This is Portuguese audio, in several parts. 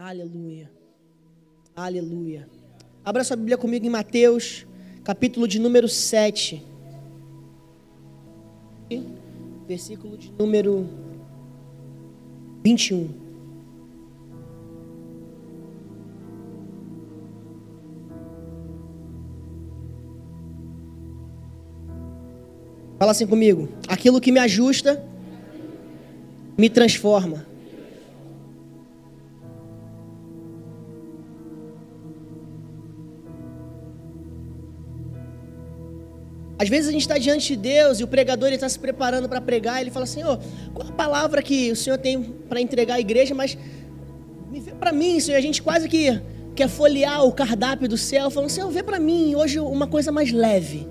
Aleluia. Aleluia. Abra sua Bíblia comigo em Mateus, capítulo de número 7. Versículo de número 21. Fala assim comigo. Aquilo que me ajusta me transforma. Às vezes a gente está diante de Deus e o pregador está se preparando para pregar. Ele fala assim: oh, qual a palavra que o Senhor tem para entregar à igreja? Mas me vê para mim, Senhor. A gente quase que quer folhear o cardápio do céu, falando: Senhor, vê para mim hoje uma coisa mais leve.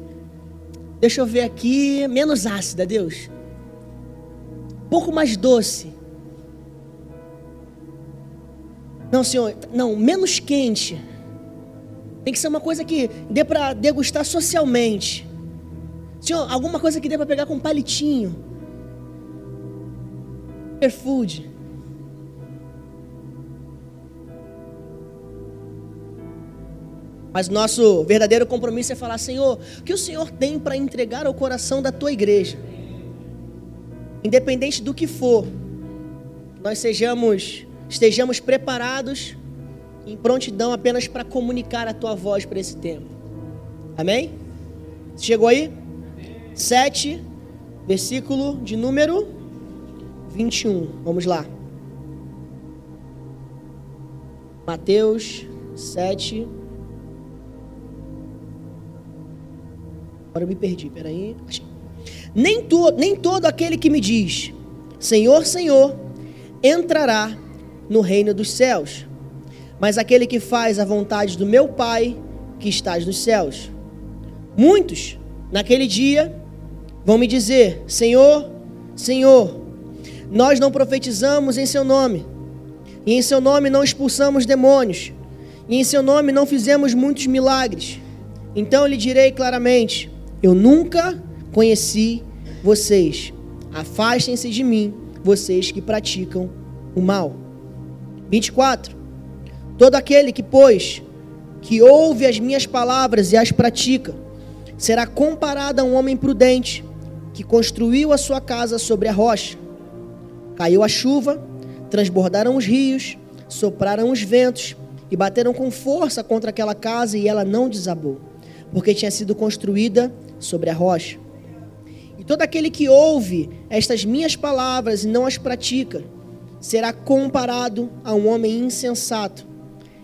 Deixa eu ver aqui, menos ácida, Deus. Um pouco mais doce. Não, Senhor, não, menos quente. Tem que ser uma coisa que dê para degustar socialmente. Senhor, alguma coisa que dê para pegar com um palitinho. Superfood. Mas nosso verdadeiro compromisso é falar, Senhor, o que o Senhor tem para entregar ao coração da tua igreja? Independente do que for, nós sejamos, estejamos preparados em prontidão apenas para comunicar a tua voz para esse tempo. Amém? Chegou aí? 7, versículo de número 21. Vamos lá. Mateus 7. Agora eu me perdi, peraí. Nem, to, nem todo aquele que me diz, Senhor, Senhor, entrará no reino dos céus, mas aquele que faz a vontade do meu Pai que estás nos céus. Muitos, naquele dia, vão me dizer: Senhor, Senhor, nós não profetizamos em Seu nome, e em Seu nome não expulsamos demônios, e em Seu nome não fizemos muitos milagres. Então lhe direi claramente: Eu nunca conheci vocês. Afastem-se de mim, vocês que praticam o mal. 24. Todo aquele que, pois, que ouve as minhas palavras e as pratica, será comparado a um homem prudente que construiu a sua casa sobre a rocha. Caiu a chuva, transbordaram os rios, sopraram os ventos e bateram com força contra aquela casa e ela não desabou, porque tinha sido construída sobre a rocha. E todo aquele que ouve estas minhas palavras e não as pratica, será comparado a um homem insensato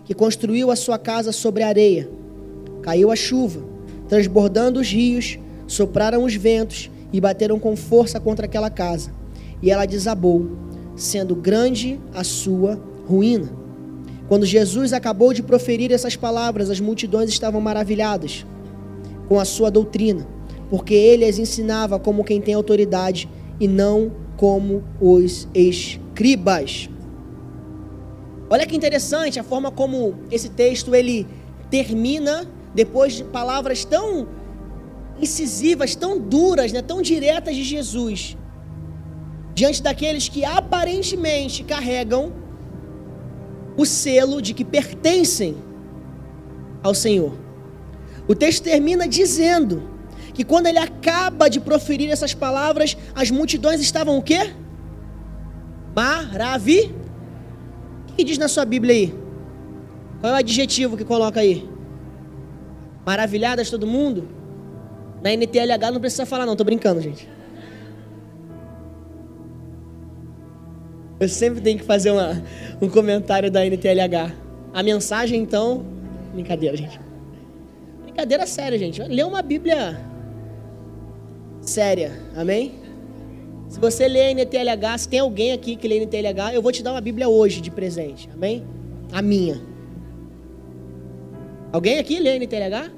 que construiu a sua casa sobre a areia. Caiu a chuva, transbordando os rios, sopraram os ventos e bateram com força contra aquela casa, e ela desabou, sendo grande a sua ruína. Quando Jesus acabou de proferir essas palavras, as multidões estavam maravilhadas com a sua doutrina, porque ele as ensinava como quem tem autoridade e não como os escribas. Olha que interessante a forma como esse texto ele termina depois de palavras tão incisivas, tão duras, né, tão diretas de Jesus, diante daqueles que aparentemente carregam o selo de que pertencem ao Senhor. O texto termina dizendo que quando ele acaba de proferir essas palavras, as multidões estavam o quê? Maravi. O que diz na sua Bíblia aí? Qual é o adjetivo que coloca aí? Maravilhadas todo mundo? Na NTLH não precisa falar, não, tô brincando, gente. Eu sempre tenho que fazer uma, um comentário da NTLH. A mensagem, então. Brincadeira, gente. Brincadeira séria, gente. Lê uma Bíblia séria, amém? Se você lê a NTLH, se tem alguém aqui que lê NTLH, eu vou te dar uma Bíblia hoje de presente, amém? A minha. Alguém aqui lê a NTLH?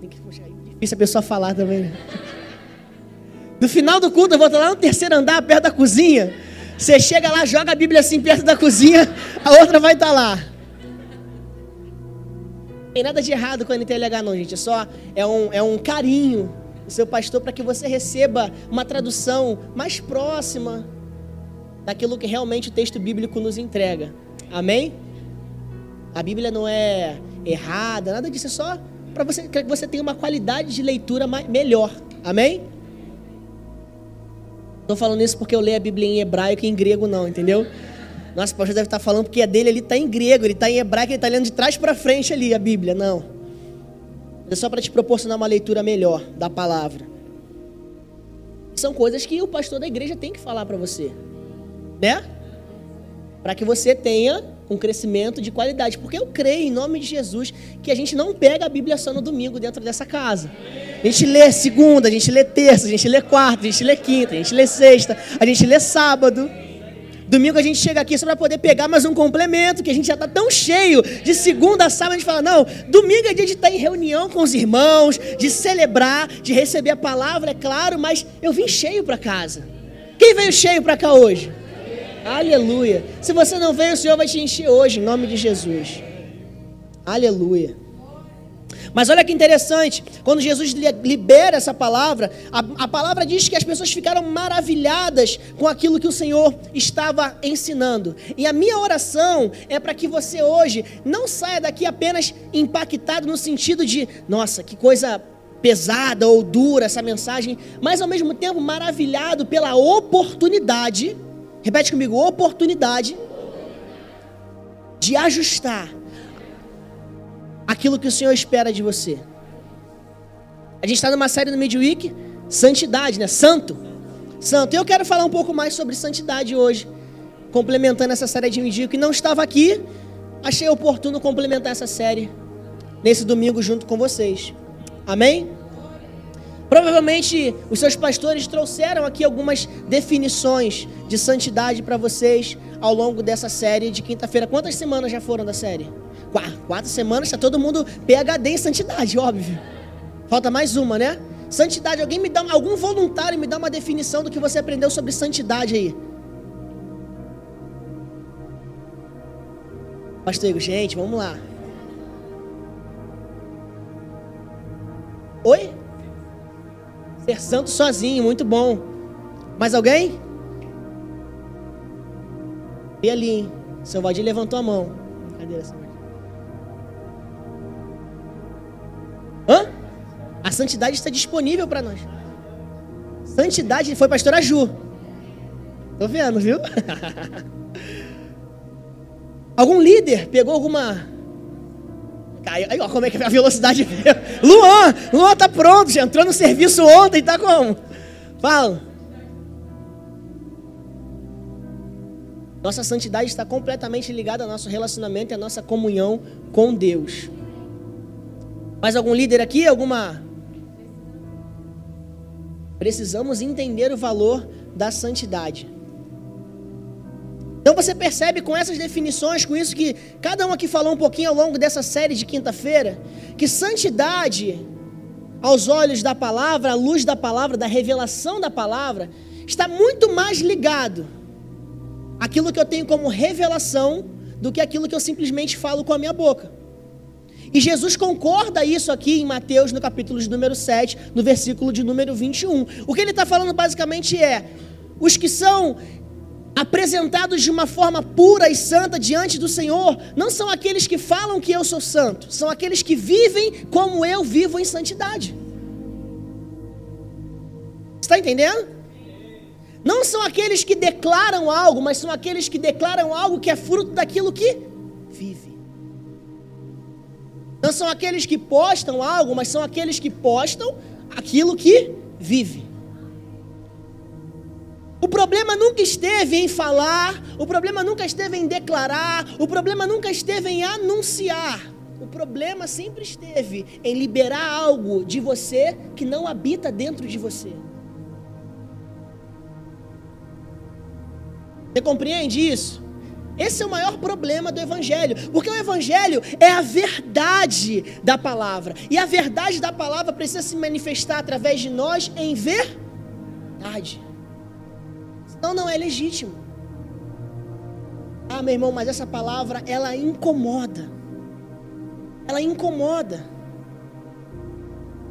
Tem que puxar aí. Difícil a pessoa falar também. No final do culto, eu vou estar lá no terceiro andar, perto da cozinha. Você chega lá, joga a Bíblia assim perto da cozinha, a outra vai estar lá. Não tem nada de errado com a NTLH, não, gente. É só é um, é um carinho do seu pastor para que você receba uma tradução mais próxima daquilo que realmente o texto bíblico nos entrega. Amém? A Bíblia não é errada, nada disso, é só para você que você tenha uma qualidade de leitura melhor. Amém? Estou falando isso porque eu leio a Bíblia em hebraico e em grego não, entendeu? Nossa, o pastor deve estar falando porque a dele ali está em grego, ele está em hebraico, ele está lendo de trás para frente ali a Bíblia. Não. É só para te proporcionar uma leitura melhor da palavra. São coisas que o pastor da igreja tem que falar para você, né? Para que você tenha um crescimento de qualidade. Porque eu creio, em nome de Jesus, que a gente não pega a Bíblia só no domingo dentro dessa casa. A gente lê segunda, a gente lê terça, a gente lê quarta, a gente lê quinta, a gente lê sexta, a gente lê sábado. Domingo a gente chega aqui só para poder pegar mais um complemento, que a gente já está tão cheio de segunda a sábado, a gente fala, não, domingo é dia de estar tá em reunião com os irmãos, de celebrar, de receber a palavra, é claro, mas eu vim cheio para casa. Quem veio cheio para cá hoje? Aleluia. Se você não veio, o Senhor vai te encher hoje, em nome de Jesus. Aleluia. Mas olha que interessante, quando Jesus libera essa palavra, a, a, palavra diz que as pessoas ficaram maravilhadas com aquilo que o Senhor estava ensinando. E a minha oração é para que você hoje não saia daqui apenas impactado no sentido de, nossa, que coisa pesada ou dura essa mensagem, mas ao mesmo tempo maravilhado pela oportunidade Repete comigo: oportunidade de ajustar aquilo que o Senhor espera de você. A gente está numa série no Midweek, santidade, né? Santo. Santo. Eu quero falar um pouco mais sobre santidade hoje, complementando essa série de Midweek. que não estava aqui, achei oportuno complementar essa série nesse domingo junto com vocês. Amém? Provavelmente os seus pastores trouxeram aqui algumas definições de santidade para vocês ao longo dessa série de quinta-feira. Quantas semanas já foram da série? Quatro, quatro semanas, está todo mundo PHD em santidade, óbvio. Falta mais uma, né? Santidade, alguém me dá, algum voluntário me dá uma definição do que você aprendeu sobre santidade aí. Pastor gente, vamos lá. Oi? Ser santo sozinho, muito bom. Mais alguém? E ali, hein? Seu Valdir levantou a mão. Cadê essa? Hã? A santidade está disponível para nós. Santidade foi pastora Ju. Tô vendo, viu? Algum líder pegou alguma Aí, aí, ó, como é que é a velocidade. Luan, Luan tá pronto, já entrou no serviço ontem, tá como? Fala. Nossa santidade está completamente ligada ao nosso relacionamento e à nossa comunhão com Deus. Mais algum líder aqui? Alguma? Precisamos entender o valor da santidade. Então você percebe com essas definições, com isso que cada um aqui falou um pouquinho ao longo dessa série de quinta-feira, que santidade, aos olhos da palavra, à luz da palavra, da revelação da palavra, está muito mais ligado àquilo que eu tenho como revelação do que aquilo que eu simplesmente falo com a minha boca. E Jesus concorda isso aqui em Mateus, no capítulo de número 7, no versículo de número 21. O que ele está falando basicamente é: os que são apresentados de uma forma pura e santa diante do Senhor, não são aqueles que falam que eu sou santo, são aqueles que vivem como eu vivo em santidade. Está entendendo? Não são aqueles que declaram algo, mas são aqueles que declaram algo que é fruto daquilo que vive. Não são aqueles que postam algo, mas são aqueles que postam aquilo que vive. O problema nunca esteve em falar, o problema nunca esteve em declarar, o problema nunca esteve em anunciar. O problema sempre esteve em liberar algo de você que não habita dentro de você. Você compreende isso? Esse é o maior problema do Evangelho, porque o Evangelho é a verdade da palavra, e a verdade da palavra precisa se manifestar através de nós em verdade. Então não é legítimo. Ah, meu irmão, mas essa palavra ela incomoda. Ela incomoda.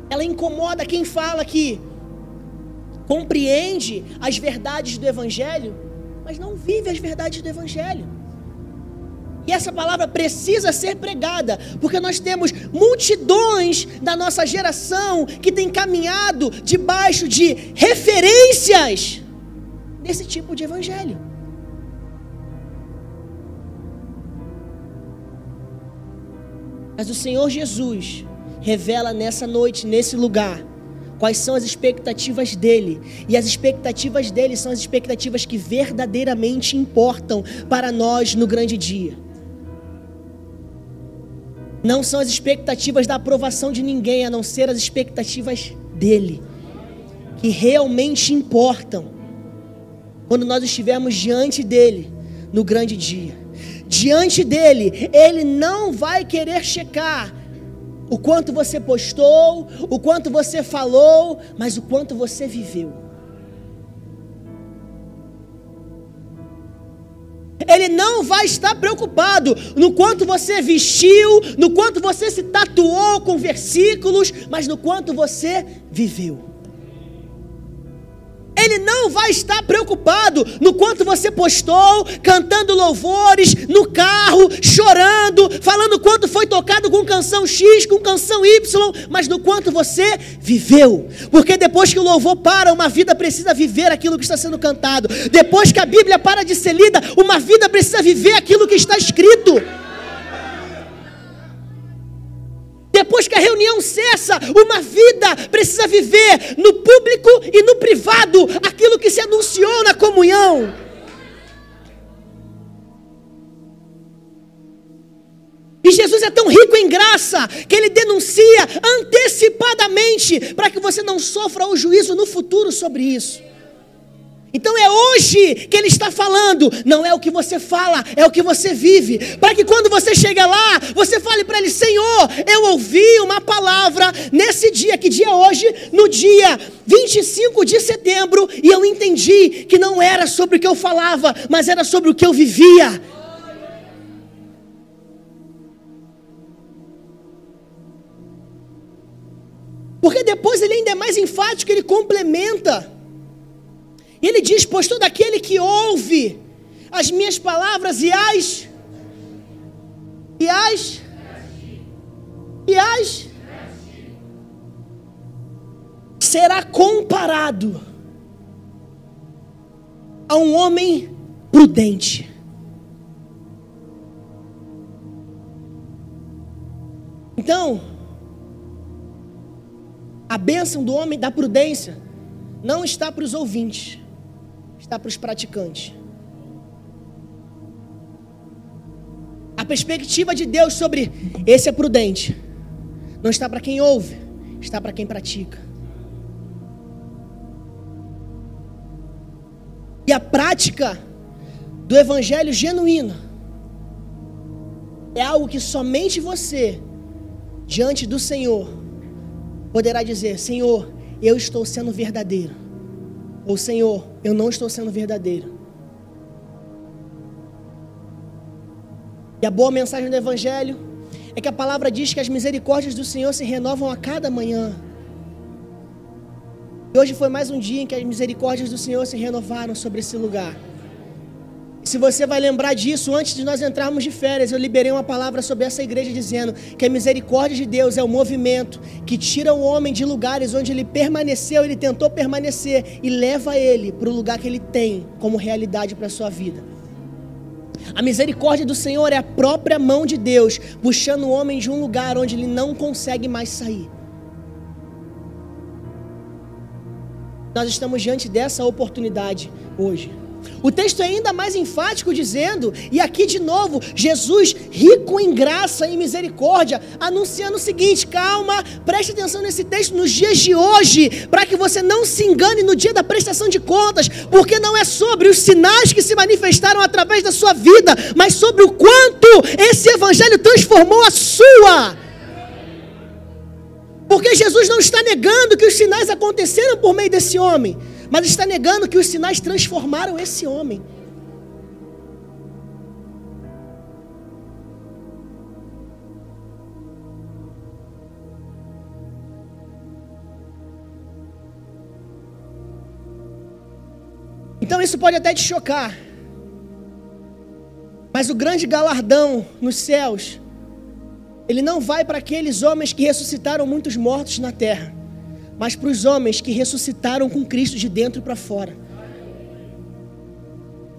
Ela incomoda quem fala que compreende as verdades do evangelho, mas não vive as verdades do evangelho. E essa palavra precisa ser pregada, porque nós temos multidões da nossa geração que tem caminhado debaixo de referências desse tipo de evangelho. Mas o Senhor Jesus revela nessa noite, nesse lugar, quais são as expectativas dele. E as expectativas dele são as expectativas que verdadeiramente importam para nós no grande dia. Não são as expectativas da aprovação de ninguém, a não ser as expectativas dele, que realmente importam quando nós estivermos diante dele no grande dia diante dele, ele não vai querer checar o quanto você postou, o quanto você falou, mas o quanto você viveu. Ele não vai estar preocupado no quanto você vestiu, no quanto você se tatuou com versículos, mas no quanto você viveu. Ele não vai estar preocupado no quanto você postou, cantando louvores, no carro, chorando, falando quanto foi tocado com canção X, com canção Y, mas no quanto você viveu. Porque depois que o louvor para, uma vida precisa viver aquilo que está sendo cantado. Depois que a Bíblia para de ser lida, uma vida precisa viver aquilo que está escrito. Depois que a reunião cessa, uma vida precisa viver no público e no privado aquilo que se anunciou na comunhão. E Jesus é tão rico em graça que ele denuncia antecipadamente para que você não sofra o juízo no futuro sobre isso. Então é hoje que ele está falando, não é o que você fala, é o que você vive. Para que quando você chega lá, você fale para ele: Senhor, eu ouvi uma palavra nesse dia, que dia é hoje? No dia 25 de setembro, e eu entendi que não era sobre o que eu falava, mas era sobre o que eu vivia. Porque depois ele ainda é mais enfático, ele complementa. Ele diz: Pois todo aquele que ouve as minhas palavras e as. E as. E as. Será comparado a um homem prudente. Então, a bênção do homem da prudência não está para os ouvintes, está para os praticantes. A perspectiva de Deus sobre esse é prudente não está para quem ouve, está para quem pratica. E a prática do evangelho genuíno é algo que somente você, diante do Senhor, poderá dizer: Senhor, eu estou sendo verdadeiro. Ou Senhor, eu não estou sendo verdadeiro. E a boa mensagem do Evangelho é que a palavra diz que as misericórdias do Senhor se renovam a cada manhã. E hoje foi mais um dia em que as misericórdias do Senhor se renovaram sobre esse lugar. Se você vai lembrar disso, antes de nós entrarmos de férias, eu liberei uma palavra sobre essa igreja dizendo que a misericórdia de Deus é o movimento que tira o homem de lugares onde ele permaneceu, ele tentou permanecer e leva ele para o lugar que ele tem como realidade para a sua vida. A misericórdia do Senhor é a própria mão de Deus puxando o homem de um lugar onde ele não consegue mais sair. Nós estamos diante dessa oportunidade hoje. O texto é ainda mais enfático, dizendo, e aqui de novo, Jesus, rico em graça e misericórdia, anunciando o seguinte: calma, preste atenção nesse texto nos dias de hoje, para que você não se engane no dia da prestação de contas, porque não é sobre os sinais que se manifestaram através da sua vida, mas sobre o quanto esse evangelho transformou a sua. Porque Jesus não está negando que os sinais aconteceram por meio desse homem mas está negando que os sinais transformaram esse homem. Então isso pode até te chocar. Mas o grande galardão nos céus, ele não vai para aqueles homens que ressuscitaram muitos mortos na terra, mas para os homens que ressuscitaram com Cristo de dentro para fora.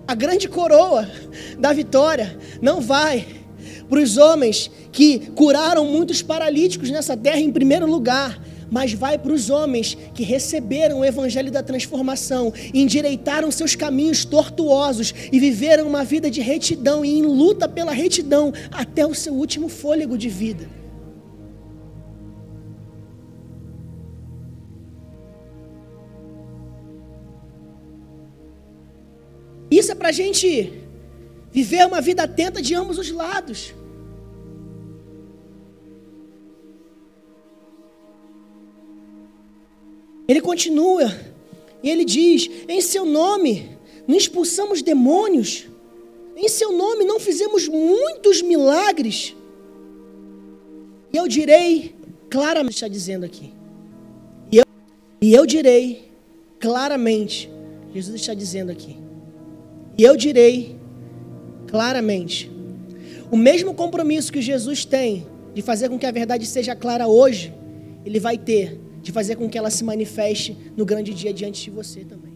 A grande coroa da vitória não vai para os homens que curaram muitos paralíticos nessa terra em primeiro lugar, mas vai para os homens que receberam o evangelho da transformação, endireitaram seus caminhos tortuosos e viveram uma vida de retidão e em luta pela retidão até o seu último fôlego de vida. Isso é para a gente viver uma vida atenta de ambos os lados. Ele continua e ele diz: Em seu nome não expulsamos demônios, em seu nome não fizemos muitos milagres. E eu direi claramente, está dizendo aqui. E eu, e eu direi claramente, Jesus está dizendo aqui. E eu direi claramente. O mesmo compromisso que Jesus tem de fazer com que a verdade seja clara hoje, ele vai ter de fazer com que ela se manifeste no grande dia diante de você também.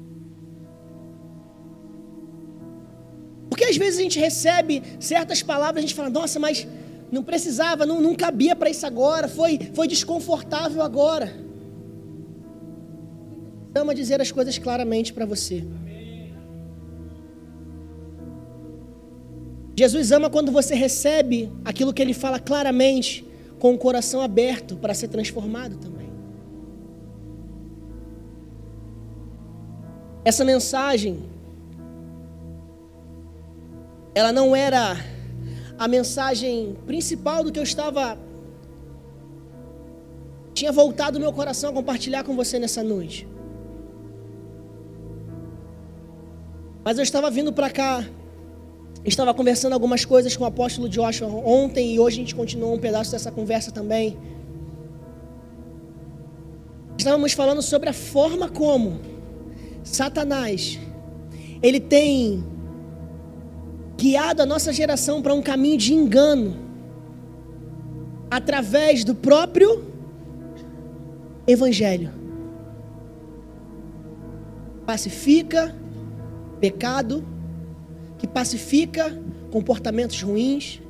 Porque às vezes a gente recebe certas palavras, a gente fala, nossa, mas não precisava, não, não cabia para isso agora, foi, foi desconfortável agora. Ama dizer as coisas claramente para você. Jesus ama quando você recebe aquilo que ele fala claramente, com o coração aberto para ser transformado também. Essa mensagem, ela não era a mensagem principal do que eu estava. Tinha voltado o meu coração a compartilhar com você nessa noite. Mas eu estava vindo para cá, estava conversando algumas coisas com o apóstolo Joshua ontem e hoje a gente continuou um pedaço dessa conversa também. Estávamos falando sobre a forma como Satanás, ele tem guiado a nossa geração para um caminho de engano, através do próprio Evangelho. Pacifica pecado, que pacifica comportamentos ruins,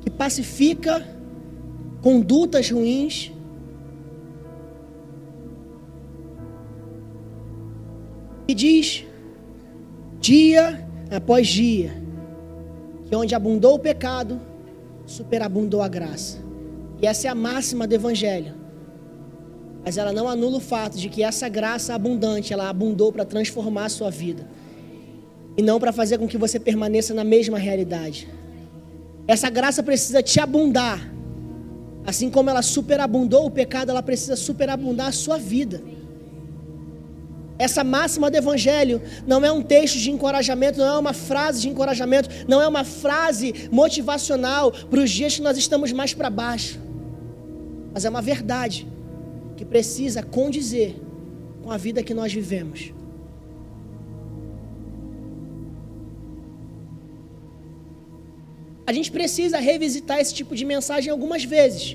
que pacifica condutas ruins, E diz, dia após dia, que onde abundou o pecado, superabundou a graça. E essa é a máxima do Evangelho. Mas ela não anula o fato de que essa graça abundante, ela abundou para transformar a sua vida. E não para fazer com que você permaneça na mesma realidade. Essa graça precisa te abundar. Assim como ela superabundou o pecado, ela precisa superabundar a sua vida. Essa máxima do Evangelho não é um texto de encorajamento, não é uma frase de encorajamento, não é uma frase motivacional para os dias que nós estamos mais para baixo. Mas é uma verdade que precisa condizer com a vida que nós vivemos. A gente precisa revisitar esse tipo de mensagem algumas vezes,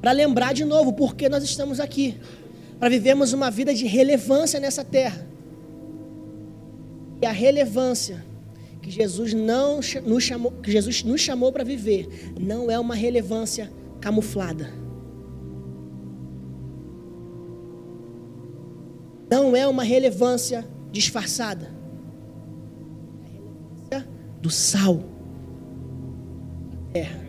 para lembrar de novo por que nós estamos aqui para vivermos uma vida de relevância nessa terra. E a relevância que Jesus não nos chamou, que Jesus nos chamou para viver, não é uma relevância camuflada. Não é uma relevância disfarçada. É a relevância do sal terra.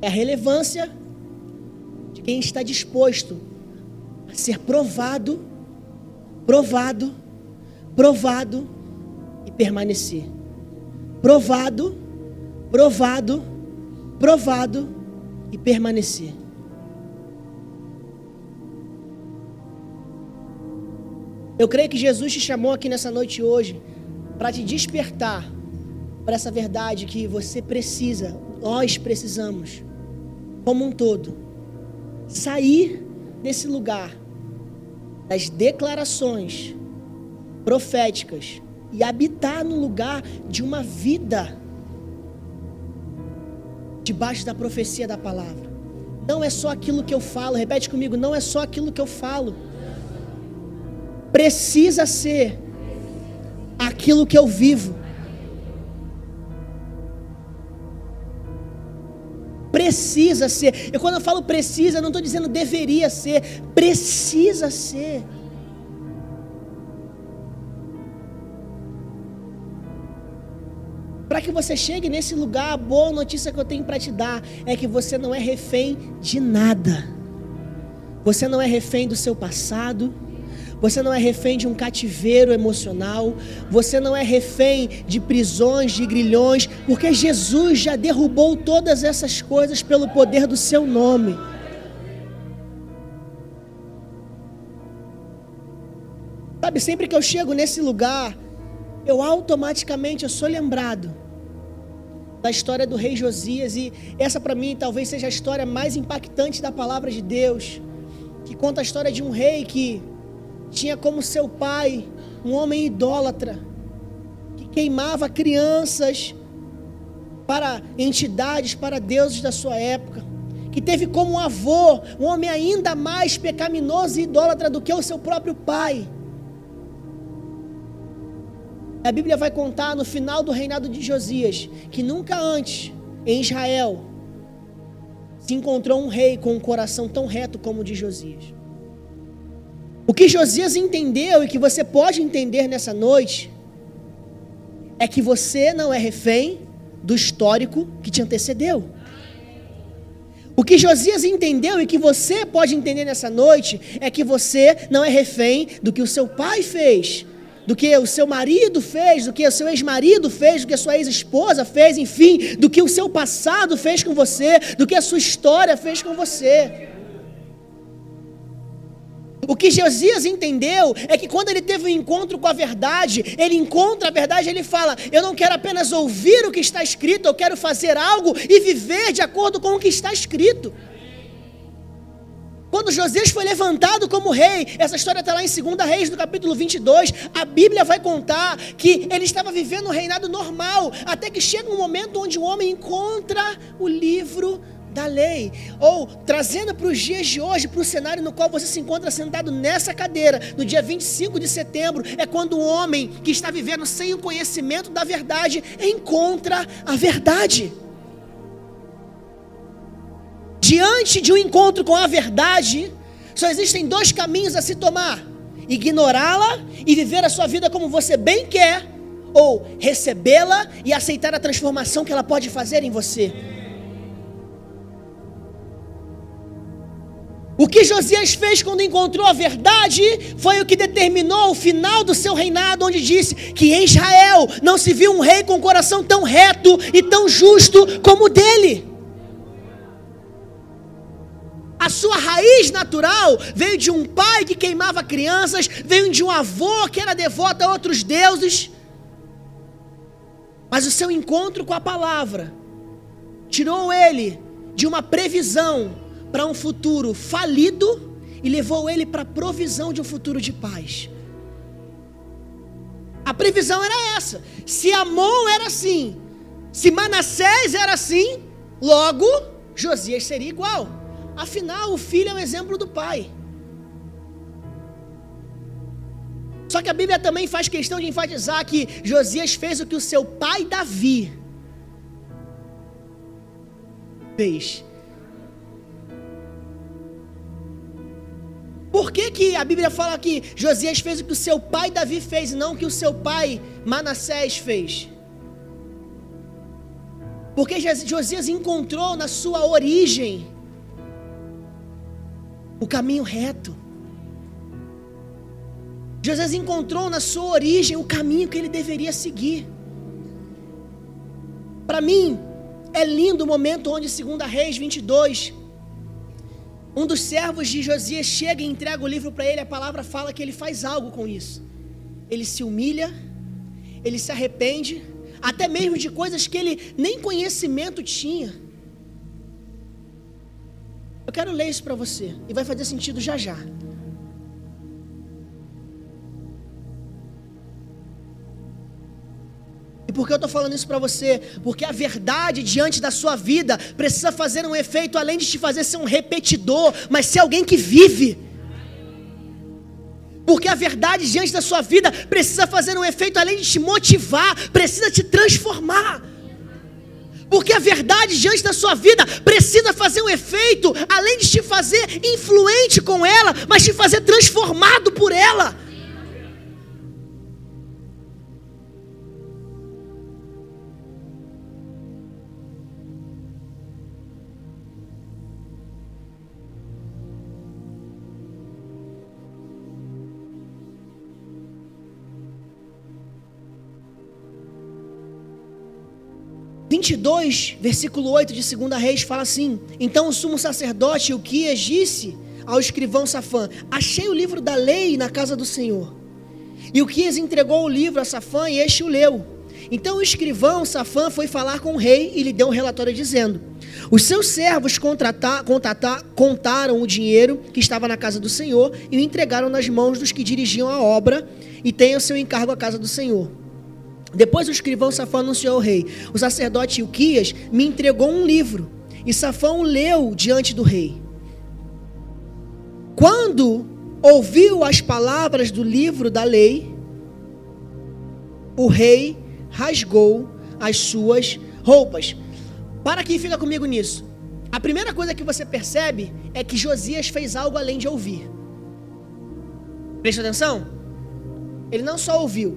É a relevância de quem está disposto a ser provado, provado, provado e permanecer. Provado, provado, provado e permanecer. Eu creio que Jesus te chamou aqui nessa noite hoje para te despertar para essa verdade que você precisa, nós precisamos como um todo, sair desse lugar das declarações proféticas e habitar no lugar de uma vida debaixo da profecia da palavra. Não é só aquilo que eu falo, repete comigo, não é só aquilo que eu falo. Precisa ser aquilo que eu vivo. Precisa ser. E quando eu falo precisa, eu não estou dizendo deveria ser. Precisa ser. Para que você chegue nesse lugar, a boa notícia que eu tenho para te dar é que você não é refém de nada. Você não é refém do seu passado. Você não é refém de um cativeiro emocional. Você não é refém de prisões, de grilhões, porque Jesus já derrubou todas essas coisas pelo poder do seu nome. Sabe, sempre que eu chego nesse lugar, eu automaticamente eu sou lembrado da história do rei Josias e essa para mim talvez seja a história mais impactante da palavra de Deus, que conta a história de um rei que tinha como seu pai um homem idólatra que queimava crianças para entidades, para deuses da sua época, que teve como avô um homem ainda mais pecaminoso e idólatra do que o seu próprio pai. A Bíblia vai contar no final do reinado de Josias que nunca antes em Israel se encontrou um rei com um coração tão reto como o de Josias. O que Josias entendeu e que você pode entender nessa noite é que você não é refém do histórico que te antecedeu. O que Josias entendeu e que você pode entender nessa noite é que você não é refém do que o seu pai fez, do que o seu marido fez, do que o seu ex-marido fez, do que a sua ex-esposa fez, enfim, do que o seu passado fez com você, do que a sua história fez com você. O que Josias entendeu é que quando ele teve um encontro com a verdade, ele encontra a verdade, ele fala: Eu não quero apenas ouvir o que está escrito, eu quero fazer algo e viver de acordo com o que está escrito. Quando Josias foi levantado como rei, essa história está lá em 2 Reis, no capítulo 22, a Bíblia vai contar que ele estava vivendo um reinado normal, até que chega um momento onde o homem encontra o livro da lei. Ou, trazendo para os dias de hoje, para o cenário no qual você se encontra sentado nessa cadeira, no dia 25 de setembro, é quando o homem que está vivendo sem o conhecimento da verdade encontra a verdade diante de um encontro com a verdade, só existem dois caminhos a se tomar: ignorá-la e viver a sua vida como você bem quer, ou recebê-la e aceitar a transformação que ela pode fazer em você. O que Josias fez quando encontrou a verdade foi o que determinou o final do seu reinado, onde disse que em Israel não se viu um rei com um coração tão reto e tão justo como o dele. A sua raiz natural veio de um pai que queimava crianças, veio de um avô que era devoto a outros deuses. Mas o seu encontro com a palavra tirou ele de uma previsão para um futuro falido e levou ele para a provisão de um futuro de paz. A previsão era essa. Se Amon era assim, se Manassés era assim, logo Josias seria igual. Afinal, o filho é um exemplo do pai. Só que a Bíblia também faz questão de enfatizar que Josias fez o que o seu pai Davi fez. Por que, que a Bíblia fala que Josias fez o que o seu pai Davi fez e não o que o seu pai Manassés fez? Porque Josias encontrou na sua origem o caminho reto. José encontrou na sua origem o caminho que ele deveria seguir. Para mim, é lindo o momento onde, segundo a Reis 22, um dos servos de Josias chega e entrega o livro para ele, a palavra fala que ele faz algo com isso. Ele se humilha, ele se arrepende, até mesmo de coisas que ele nem conhecimento tinha. Eu quero ler isso para você e vai fazer sentido já já. Por que eu estou falando isso para você? Porque a verdade diante da sua vida precisa fazer um efeito além de te fazer ser um repetidor, mas ser alguém que vive. Porque a verdade diante da sua vida precisa fazer um efeito além de te motivar, precisa te transformar. Porque a verdade diante da sua vida precisa fazer um efeito, além de te fazer influente com ela, mas te fazer transformado por ela. 22, versículo 8 de 2 Reis fala assim: Então o sumo sacerdote Uquias disse ao escrivão Safã: Achei o livro da lei na casa do Senhor. E Uquias entregou o livro a Safã e este o leu. Então o escrivão Safã foi falar com o rei e lhe deu um relatório dizendo: Os seus servos contratar, contratar, contaram o dinheiro que estava na casa do Senhor e o entregaram nas mãos dos que dirigiam a obra e têm o seu encargo à casa do Senhor. Depois o escrivão Safão anunciou ao rei: O sacerdote Ilquias me entregou um livro, e Safão leu diante do rei. Quando ouviu as palavras do livro da lei, o rei rasgou as suas roupas. Para quem fica comigo nisso. A primeira coisa que você percebe é que Josias fez algo além de ouvir. Preste atenção. Ele não só ouviu,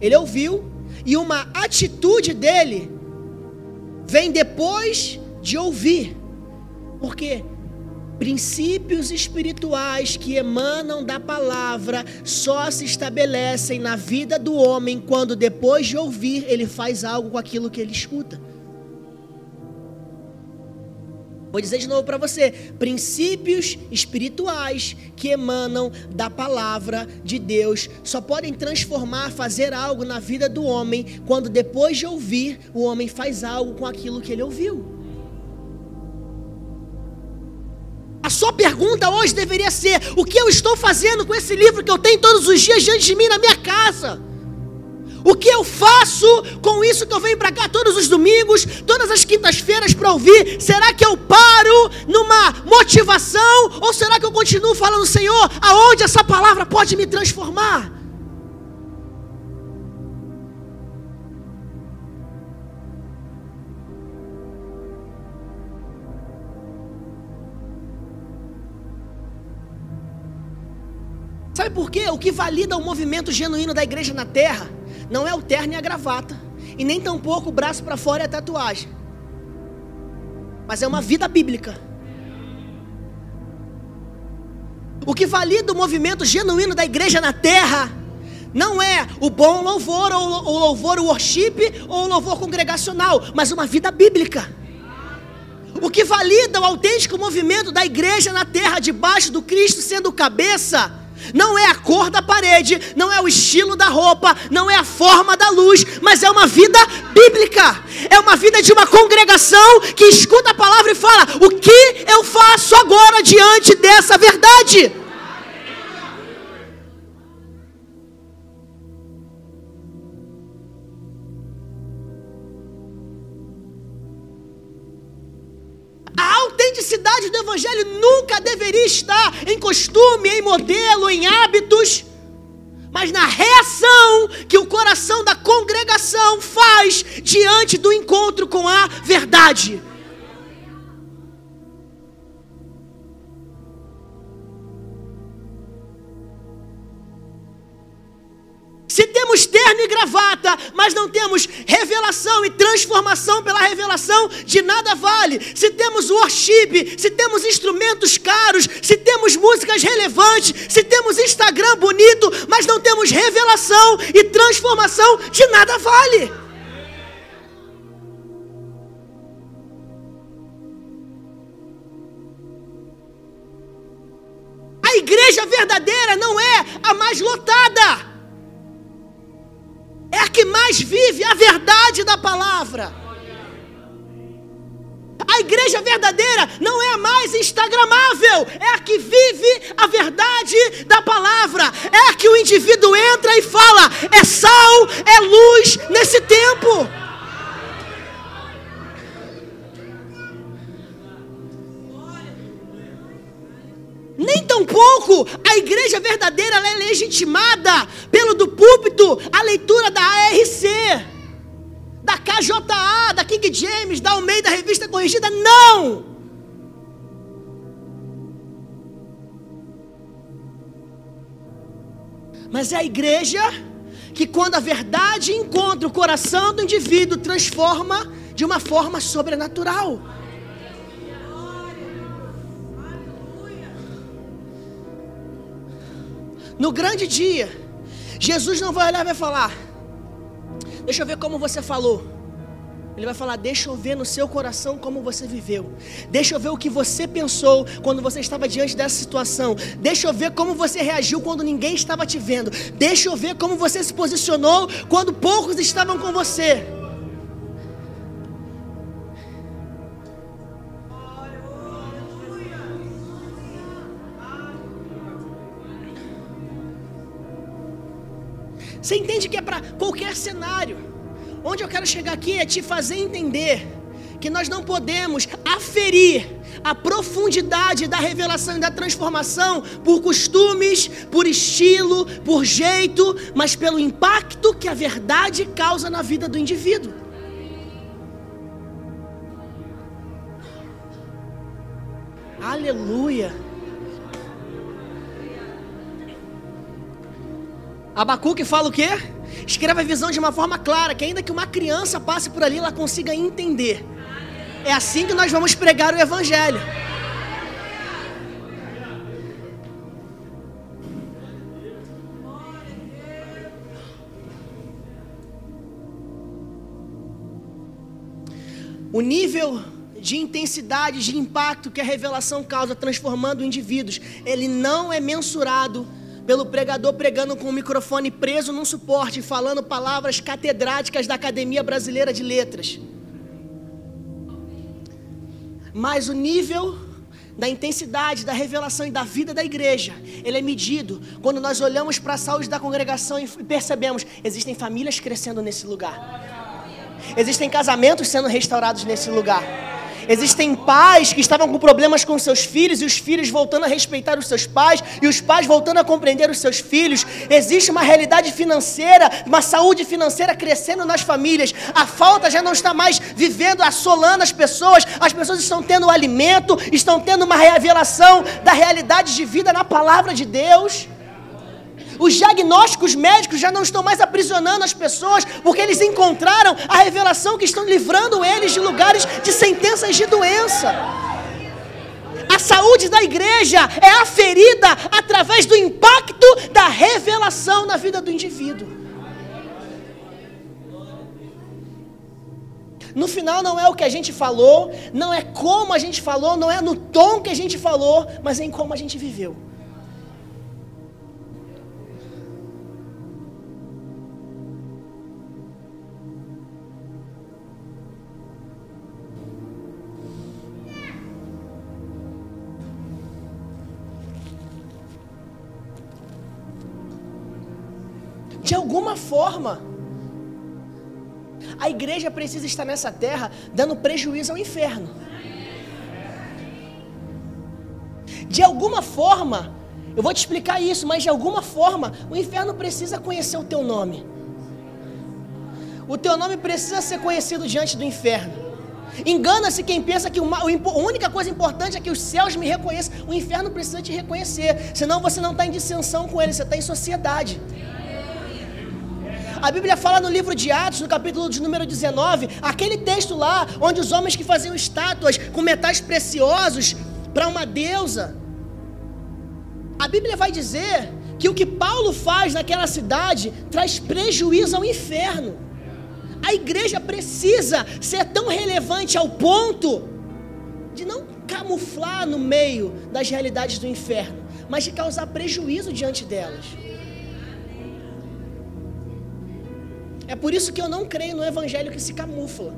ele ouviu e uma atitude dele vem depois de ouvir. Porque princípios espirituais que emanam da palavra só se estabelecem na vida do homem quando depois de ouvir ele faz algo com aquilo que ele escuta. Vou dizer de novo para você: princípios espirituais que emanam da palavra de Deus só podem transformar, fazer algo na vida do homem quando depois de ouvir, o homem faz algo com aquilo que ele ouviu. A sua pergunta hoje deveria ser: o que eu estou fazendo com esse livro que eu tenho todos os dias diante de mim na minha casa? O que eu faço com isso que eu venho para cá todos os domingos, todas as quintas-feiras para ouvir? Será que eu paro numa motivação ou será que eu continuo falando, Senhor, aonde essa palavra pode me transformar? Sabe por quê? O que valida o movimento genuíno da igreja na terra não é o terno e a gravata, e nem tampouco o braço para fora e a tatuagem, mas é uma vida bíblica. O que valida o movimento genuíno da igreja na terra não é o bom louvor, ou o louvor worship, ou o louvor congregacional, mas uma vida bíblica. O que valida o autêntico movimento da igreja na terra, debaixo do Cristo sendo cabeça, não é a cor da parede, não é o estilo da roupa, não é a forma da luz, mas é uma vida bíblica. É uma vida de uma congregação que escuta a palavra e fala: o que eu faço agora diante dessa verdade? Autenticidade do Evangelho nunca deveria estar em costume, em modelo, em hábitos, mas na reação que o coração da congregação faz diante do encontro com a verdade. Se temos terno e gravata, mas não temos revelação e transformação pela revelação, de nada vale. Se temos worship, se temos instrumentos caros, se temos músicas relevantes, se temos Instagram bonito, mas não temos revelação e transformação, de nada vale. A igreja verdadeira não é a mais lotada é a que mais vive a verdade da palavra. A igreja verdadeira não é a mais instagramável, é a que vive a verdade da palavra, é a que o indivíduo entra e fala: é sal, é luz nesse tempo. Nem tampouco a igreja verdadeira é legitimada pelo do púlpito a leitura da ARC, da KJA, da King James, da Almeida Revista Corrigida. Não! Mas é a igreja que, quando a verdade encontra o coração do indivíduo, transforma de uma forma sobrenatural. No grande dia, Jesus não vai olhar e vai falar: Deixa eu ver como você falou. Ele vai falar: Deixa eu ver no seu coração como você viveu. Deixa eu ver o que você pensou quando você estava diante dessa situação. Deixa eu ver como você reagiu quando ninguém estava te vendo. Deixa eu ver como você se posicionou quando poucos estavam com você. Você entende que é para qualquer cenário. Onde eu quero chegar aqui é te fazer entender que nós não podemos aferir a profundidade da revelação e da transformação por costumes, por estilo, por jeito, mas pelo impacto que a verdade causa na vida do indivíduo. Aleluia. Abacuque fala o quê? Escreve a visão de uma forma clara, que ainda que uma criança passe por ali, ela consiga entender. É assim que nós vamos pregar o Evangelho. O nível de intensidade, de impacto que a revelação causa, transformando indivíduos, ele não é mensurado pelo pregador pregando com o microfone preso num suporte, falando palavras catedráticas da Academia Brasileira de Letras. Mas o nível da intensidade, da revelação e da vida da igreja, ele é medido quando nós olhamos para a saúde da congregação e percebemos: existem famílias crescendo nesse lugar, existem casamentos sendo restaurados nesse lugar. Existem pais que estavam com problemas com seus filhos e os filhos voltando a respeitar os seus pais e os pais voltando a compreender os seus filhos. Existe uma realidade financeira, uma saúde financeira crescendo nas famílias. A falta já não está mais vivendo, assolando as pessoas. As pessoas estão tendo alimento, estão tendo uma revelação da realidade de vida na palavra de Deus. Os diagnósticos médicos já não estão mais aprisionando as pessoas, porque eles encontraram a revelação que estão livrando eles de lugares de sentenças de doença. A saúde da igreja é aferida através do impacto da revelação na vida do indivíduo. No final não é o que a gente falou, não é como a gente falou, não é no tom que a gente falou, mas é em como a gente viveu. De alguma forma, a igreja precisa estar nessa terra dando prejuízo ao inferno. De alguma forma, eu vou te explicar isso, mas de alguma forma, o inferno precisa conhecer o teu nome. O teu nome precisa ser conhecido diante do inferno. Engana-se quem pensa que uma, a única coisa importante é que os céus me reconheçam. O inferno precisa te reconhecer, senão você não está em dissensão com ele, você está em sociedade. A Bíblia fala no livro de Atos, no capítulo de número 19, aquele texto lá, onde os homens que faziam estátuas com metais preciosos para uma deusa. A Bíblia vai dizer que o que Paulo faz naquela cidade traz prejuízo ao inferno. A igreja precisa ser tão relevante ao ponto de não camuflar no meio das realidades do inferno, mas de causar prejuízo diante delas. É por isso que eu não creio no evangelho que se camufla.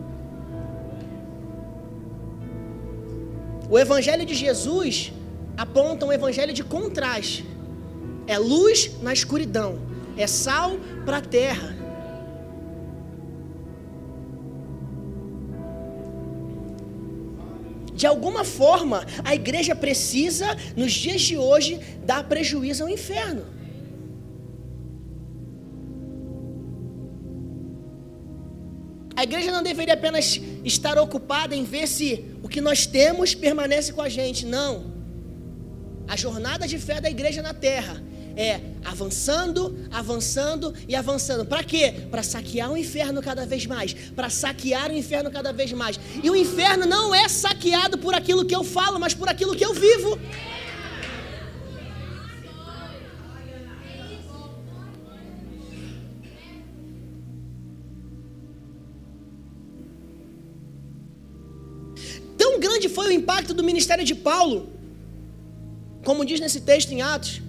O evangelho de Jesus aponta um evangelho de contraste. É luz na escuridão, é sal para a terra. De alguma forma, a igreja precisa, nos dias de hoje, dar prejuízo ao inferno. Igreja não deveria apenas estar ocupada em ver se o que nós temos permanece com a gente. Não. A jornada de fé da igreja na terra é avançando, avançando e avançando. Para quê? Para saquear o inferno cada vez mais. Para saquear o inferno cada vez mais. E o inferno não é saqueado por aquilo que eu falo, mas por aquilo que eu vivo. O impacto do ministério de Paulo, como diz nesse texto em Atos,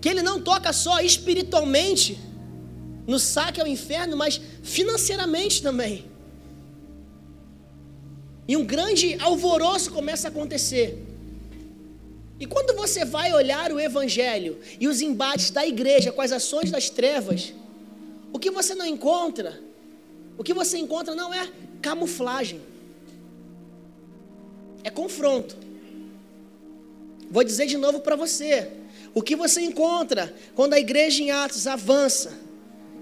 que ele não toca só espiritualmente no saque ao inferno, mas financeiramente também. E um grande alvoroço começa a acontecer. E quando você vai olhar o evangelho e os embates da igreja com as ações das trevas, o que você não encontra, o que você encontra não é camuflagem é confronto. Vou dizer de novo para você. O que você encontra quando a igreja em Atos avança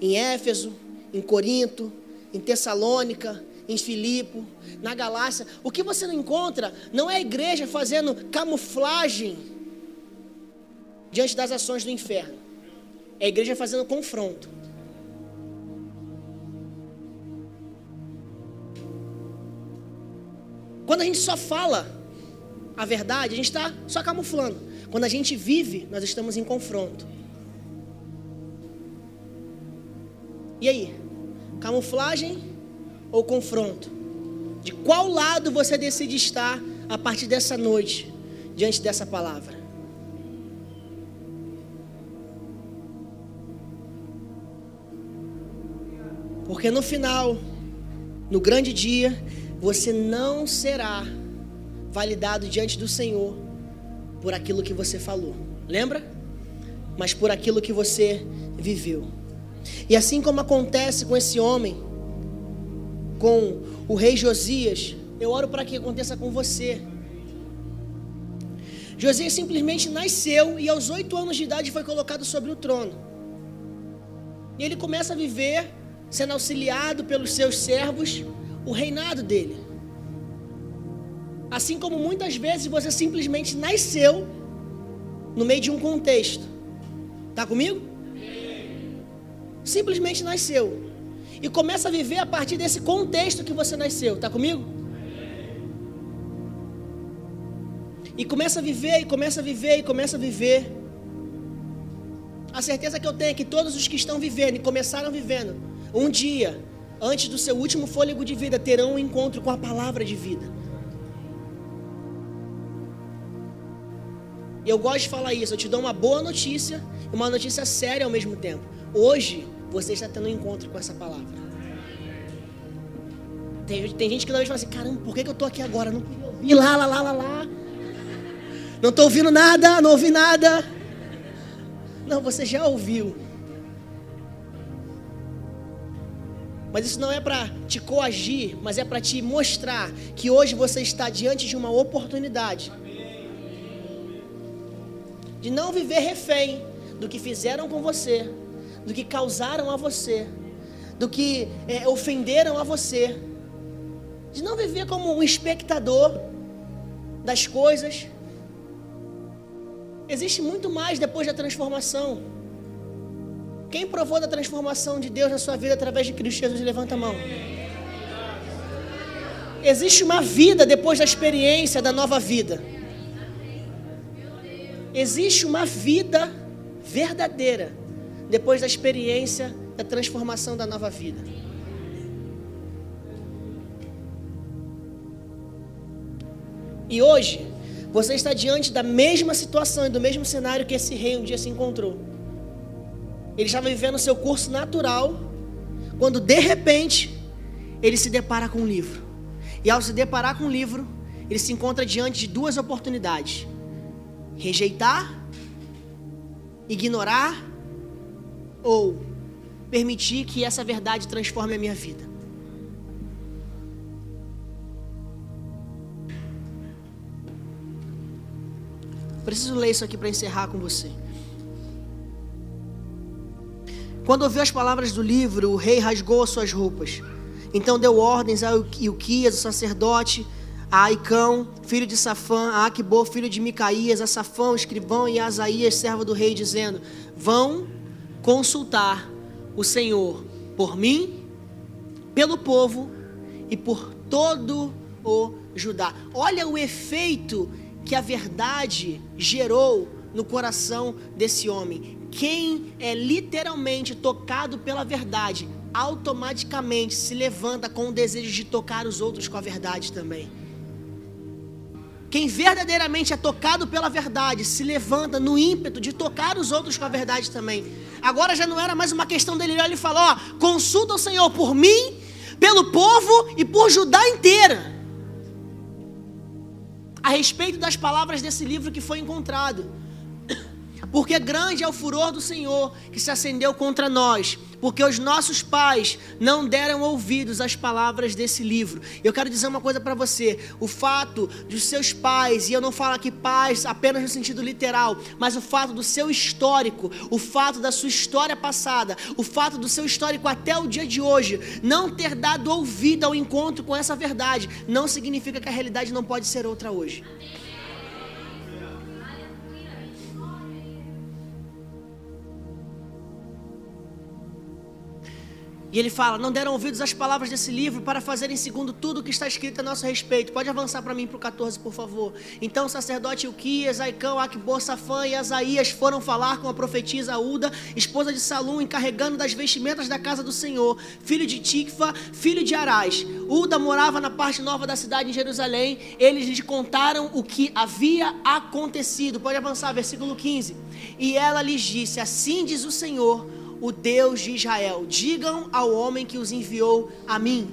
em Éfeso, em Corinto, em Tessalônica, em Filipe, na Galácia, o que você não encontra não é a igreja fazendo camuflagem diante das ações do inferno. É a igreja fazendo confronto. Quando a gente só fala a verdade, a gente está só camuflando. Quando a gente vive, nós estamos em confronto. E aí? Camuflagem ou confronto? De qual lado você decide estar a partir dessa noite, diante dessa palavra? Porque no final, no grande dia, você não será validado diante do Senhor por aquilo que você falou. Lembra? Mas por aquilo que você viveu. E assim como acontece com esse homem, com o rei Josias, eu oro para que aconteça com você. Josias simplesmente nasceu e aos oito anos de idade foi colocado sobre o trono. E ele começa a viver, sendo auxiliado pelos seus servos, o reinado dele. Assim como muitas vezes você simplesmente nasceu no meio de um contexto. Tá comigo? Simplesmente nasceu. E começa a viver a partir desse contexto que você nasceu. Tá comigo? E começa a viver, e começa a viver, e começa a viver. A certeza que eu tenho é que todos os que estão vivendo e começaram vivendo, um dia antes do seu último fôlego de vida, terão um encontro com a palavra de vida. E eu gosto de falar isso, eu te dou uma boa notícia e uma notícia séria ao mesmo tempo. Hoje, você está tendo um encontro com essa palavra. Tem, tem gente que talvez fala assim, caramba, por que, que eu estou aqui agora? Não ouvir lá, lá, lá, lá, lá. Não estou ouvindo nada, não ouvi nada. Não, você já ouviu. Mas isso não é para te coagir, mas é para te mostrar que hoje você está diante de uma oportunidade de não viver refém do que fizeram com você, do que causaram a você, do que é, ofenderam a você, de não viver como um espectador das coisas. Existe muito mais depois da transformação. Quem provou da transformação de Deus na sua vida através de Cristo Jesus? Levanta a mão. Existe uma vida depois da experiência da nova vida. Existe uma vida verdadeira depois da experiência da transformação da nova vida. E hoje, você está diante da mesma situação e do mesmo cenário que esse rei um dia se encontrou. Ele estava vivendo o seu curso natural, quando de repente ele se depara com um livro. E ao se deparar com um livro, ele se encontra diante de duas oportunidades: rejeitar, ignorar ou permitir que essa verdade transforme a minha vida. Preciso ler isso aqui para encerrar com você. Quando ouviu as palavras do livro, o rei rasgou as suas roupas. Então deu ordens a Ilquias, o sacerdote, a Aicão, filho de Safã, a Aquibô, filho de Micaías, a Safão, o escrivão, e a Asaías, servo do rei, dizendo: Vão consultar o Senhor por mim, pelo povo e por todo o Judá. Olha o efeito que a verdade gerou no coração desse homem. Quem é literalmente tocado pela verdade, automaticamente se levanta com o desejo de tocar os outros com a verdade também. Quem verdadeiramente é tocado pela verdade se levanta no ímpeto de tocar os outros com a verdade também. Agora já não era mais uma questão dele, ele falou: ó, consulta o Senhor por mim, pelo povo e por Judá inteira a respeito das palavras desse livro que foi encontrado. Porque grande é o furor do Senhor que se acendeu contra nós, porque os nossos pais não deram ouvidos às palavras desse livro. Eu quero dizer uma coisa para você: o fato dos seus pais, e eu não falo aqui pais apenas no sentido literal, mas o fato do seu histórico, o fato da sua história passada, o fato do seu histórico até o dia de hoje, não ter dado ouvido ao encontro com essa verdade, não significa que a realidade não pode ser outra hoje. Amém. E ele fala: Não deram ouvidos às palavras desse livro para fazerem segundo tudo o que está escrito a nosso respeito. Pode avançar para mim para o 14, por favor. Então o sacerdote Ilquias, Aicão, Aquibor, Safã e Asaías foram falar com a profetisa Uda, esposa de Salum, encarregando das vestimentas da casa do Senhor, filho de Tikva, filho de Arás. Uda morava na parte nova da cidade em Jerusalém. Eles lhe contaram o que havia acontecido. Pode avançar, versículo 15. E ela lhes disse: Assim diz o Senhor o Deus de Israel: Digam ao homem que os enviou a mim.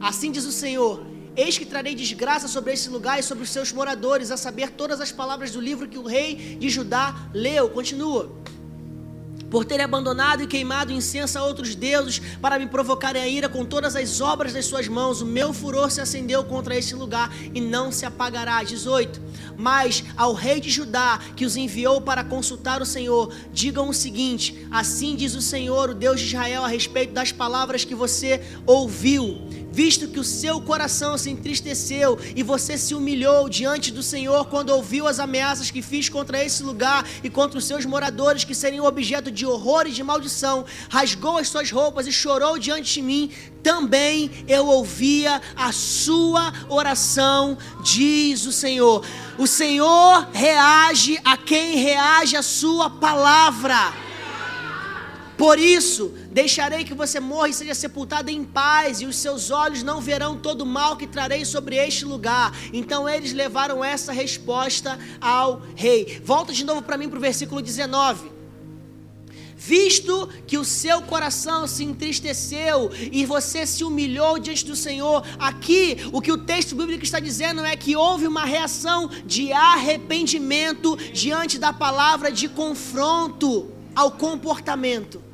Assim diz o Senhor: Eis que trarei desgraça sobre esse lugar e sobre os seus moradores, a saber todas as palavras do livro que o rei de Judá leu. Continua por terem abandonado e queimado incenso a outros deuses para me provocarem a ira com todas as obras das suas mãos. O meu furor se acendeu contra este lugar e não se apagará. 18. Mas ao rei de Judá, que os enviou para consultar o Senhor, digam o seguinte: Assim diz o Senhor, o Deus de Israel, a respeito das palavras que você ouviu visto que o seu coração se entristeceu e você se humilhou diante do Senhor quando ouviu as ameaças que fiz contra esse lugar e contra os seus moradores, que seriam objeto de horror e de maldição, rasgou as suas roupas e chorou diante de mim, também eu ouvia a sua oração, diz o Senhor. O Senhor reage a quem reage a sua palavra. Por isso, deixarei que você morra e seja sepultado em paz, e os seus olhos não verão todo o mal que trarei sobre este lugar. Então eles levaram essa resposta ao rei. Volta de novo para mim para o versículo 19 visto que o seu coração se entristeceu e você se humilhou diante do Senhor, aqui o que o texto bíblico está dizendo é que houve uma reação de arrependimento diante da palavra de confronto ao comportamento.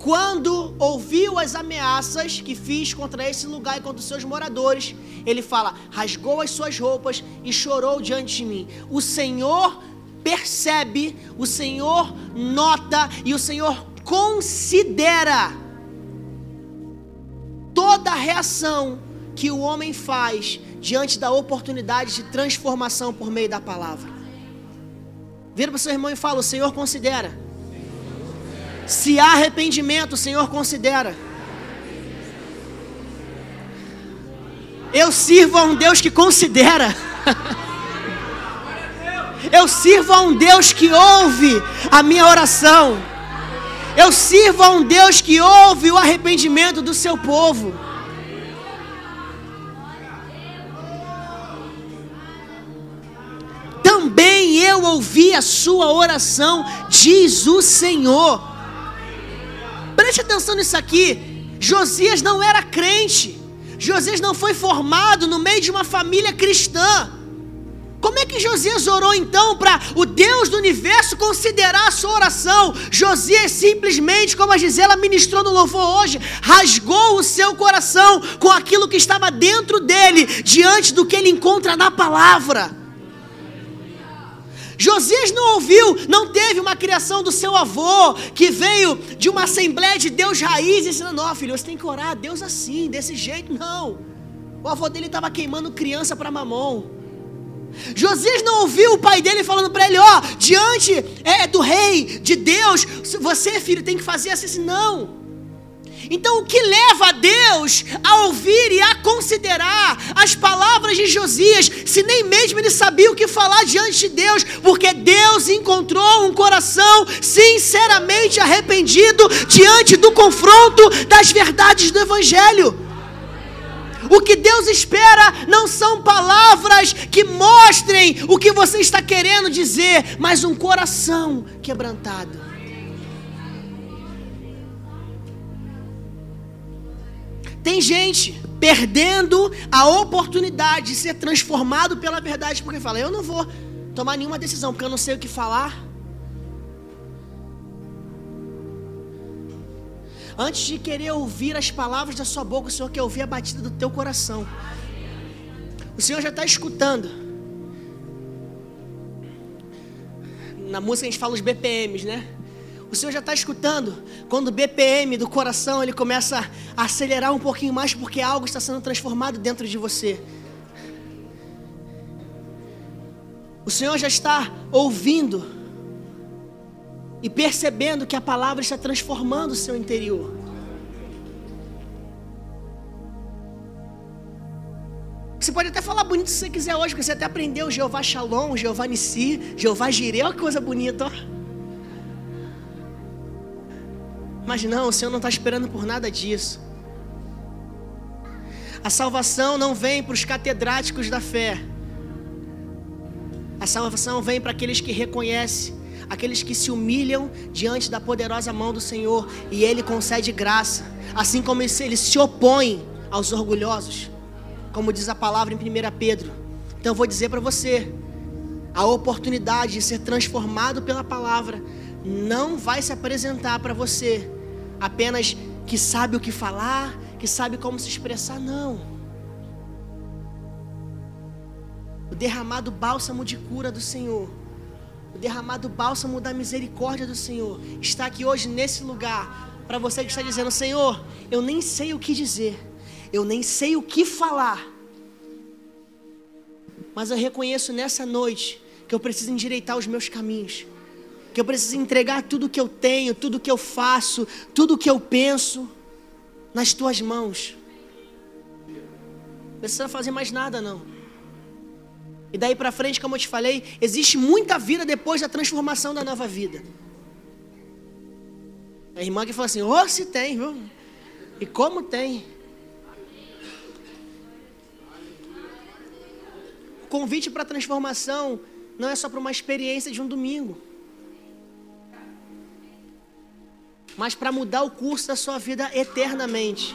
Quando ouviu as ameaças que fiz contra esse lugar e contra os seus moradores, ele fala: rasgou as suas roupas e chorou diante de mim. O Senhor percebe, o Senhor nota e o Senhor considera toda a reação que o homem faz diante da oportunidade de transformação por meio da palavra. Vira para o seu irmão e fala: O Senhor considera. Se há arrependimento, o Senhor considera. Eu sirvo a um Deus que considera. Eu sirvo a um Deus que ouve a minha oração. Eu sirvo a um Deus que ouve o arrependimento do seu povo. também eu ouvi a sua oração, diz o Senhor. Preste atenção nisso aqui. Josias não era crente. Josias não foi formado no meio de uma família cristã. Como é que Josias orou então para o Deus do universo considerar a sua oração? Josias simplesmente, como a Gisela ministrou no louvor hoje, rasgou o seu coração com aquilo que estava dentro dele, diante do que ele encontra na palavra. Josias não ouviu, não teve uma criação do seu avô, que veio de uma assembleia de Deus raiz, ensinando: oh, filho, você tem que orar a Deus assim, desse jeito. Não. O avô dele estava queimando criança para mamão. Josias não ouviu o pai dele falando para ele: ó, diante é, do rei, de Deus, você, filho, tem que fazer assim. Não. Então, o que leva a Deus a ouvir e a considerar as palavras de Josias, se nem mesmo ele sabia o que falar diante de Deus, porque Deus encontrou um coração sinceramente arrependido diante do confronto das verdades do Evangelho. O que Deus espera não são palavras que mostrem o que você está querendo dizer, mas um coração quebrantado. Tem gente perdendo a oportunidade de ser transformado pela verdade, porque fala: Eu não vou tomar nenhuma decisão, porque eu não sei o que falar. Antes de querer ouvir as palavras da sua boca, o Senhor quer ouvir a batida do teu coração. O Senhor já está escutando. Na música a gente fala os BPMs, né? O Senhor já está escutando quando o BPM do coração ele começa a acelerar um pouquinho mais porque algo está sendo transformado dentro de você. O Senhor já está ouvindo e percebendo que a palavra está transformando o seu interior. Você pode até falar bonito se você quiser hoje, porque você até aprendeu Jeová Shalom, Jeová Nissi, Jeová Jireh, olha que coisa bonita, ó. Mas não, o Senhor não está esperando por nada disso. A salvação não vem para os catedráticos da fé. A salvação vem para aqueles que reconhecem, aqueles que se humilham diante da poderosa mão do Senhor e Ele concede graça, assim como ele se opõe aos orgulhosos, como diz a palavra em 1 Pedro. Então eu vou dizer para você: a oportunidade de ser transformado pela palavra não vai se apresentar para você apenas que sabe o que falar, que sabe como se expressar, não. O derramado bálsamo de cura do Senhor, o derramado bálsamo da misericórdia do Senhor, está aqui hoje nesse lugar, para você que está dizendo: Senhor, eu nem sei o que dizer, eu nem sei o que falar, mas eu reconheço nessa noite que eu preciso endireitar os meus caminhos que eu preciso entregar tudo que eu tenho, tudo que eu faço, tudo que eu penso nas tuas mãos. Não precisa fazer mais nada não. E daí para frente, como eu te falei, existe muita vida depois da transformação da nova vida. A irmã que fala assim: "Oh, se tem, viu? E como tem?" O convite para transformação não é só para uma experiência de um domingo. Mas para mudar o curso da sua vida eternamente.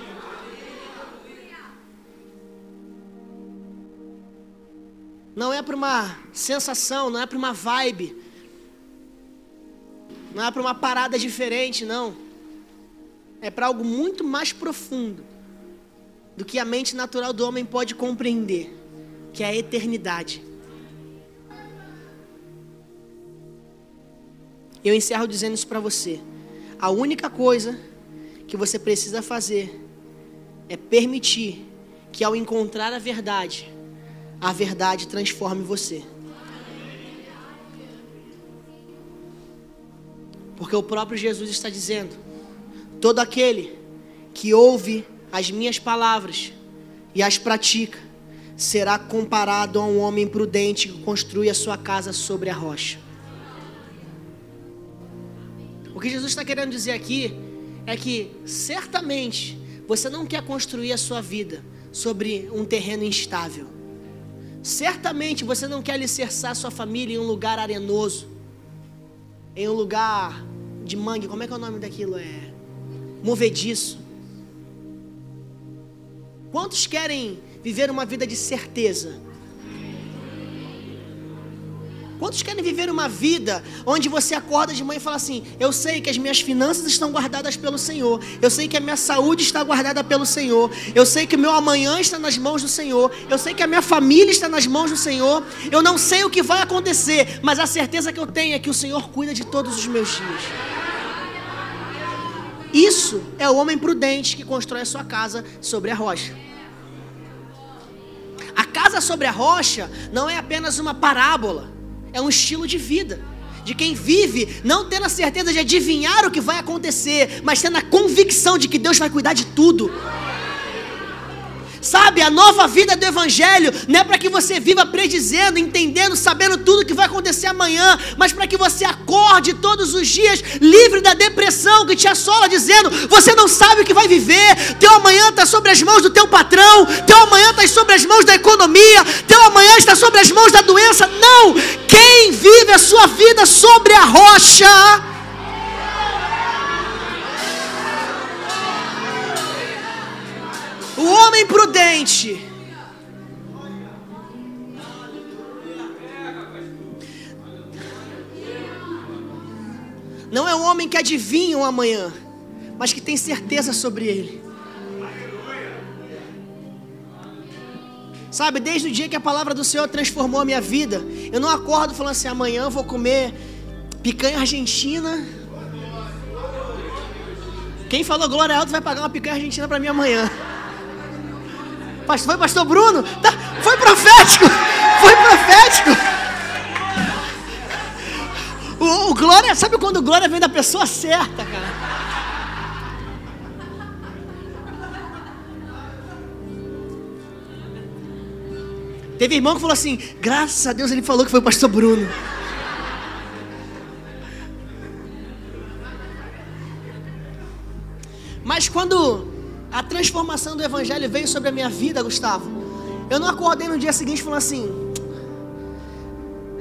Não é para uma sensação, não é para uma vibe, não é para uma parada diferente, não. É para algo muito mais profundo do que a mente natural do homem pode compreender, que é a eternidade. Eu encerro dizendo isso para você. A única coisa que você precisa fazer é permitir que ao encontrar a verdade, a verdade transforme você. Porque o próprio Jesus está dizendo: todo aquele que ouve as minhas palavras e as pratica, será comparado a um homem prudente que construi a sua casa sobre a rocha. O que Jesus está querendo dizer aqui é que certamente você não quer construir a sua vida sobre um terreno instável. Certamente você não quer alicerçar sua família em um lugar arenoso, em um lugar de mangue, como é que é o nome daquilo? É movediço. Quantos querem viver uma vida de certeza? Quantos querem viver uma vida onde você acorda de manhã e fala assim: Eu sei que as minhas finanças estão guardadas pelo Senhor, eu sei que a minha saúde está guardada pelo Senhor, eu sei que o meu amanhã está nas mãos do Senhor, eu sei que a minha família está nas mãos do Senhor, eu não sei o que vai acontecer, mas a certeza que eu tenho é que o Senhor cuida de todos os meus dias. Isso é o homem prudente que constrói a sua casa sobre a rocha. A casa sobre a rocha não é apenas uma parábola é um estilo de vida. De quem vive não tendo a certeza de adivinhar o que vai acontecer, mas tendo a convicção de que Deus vai cuidar de tudo. Sabe, a nova vida do Evangelho não é para que você viva predizendo, entendendo, sabendo tudo que vai acontecer amanhã, mas para que você acorde todos os dias livre da depressão que te assola, dizendo: você não sabe o que vai viver, teu amanhã está sobre as mãos do teu patrão, teu amanhã está sobre as mãos da economia, teu amanhã está sobre as mãos da doença. Não! Quem vive a sua vida sobre a rocha O homem prudente. Não é um homem que adivinha o amanhã, mas que tem certeza sobre ele. Sabe, desde o dia que a palavra do Senhor transformou a minha vida, eu não acordo falando assim: amanhã eu vou comer picanha argentina. Quem falou glória alta vai pagar uma picanha argentina para mim amanhã. Pastor, foi pastor Bruno? Tá, foi profético! Foi profético! O, o, glória, sabe quando glória vem da pessoa certa, cara? Teve irmão que falou assim: graças a Deus ele falou que foi o pastor Bruno. Mas quando a transformação do Evangelho veio sobre a minha vida, Gustavo. Eu não acordei no dia seguinte falando assim: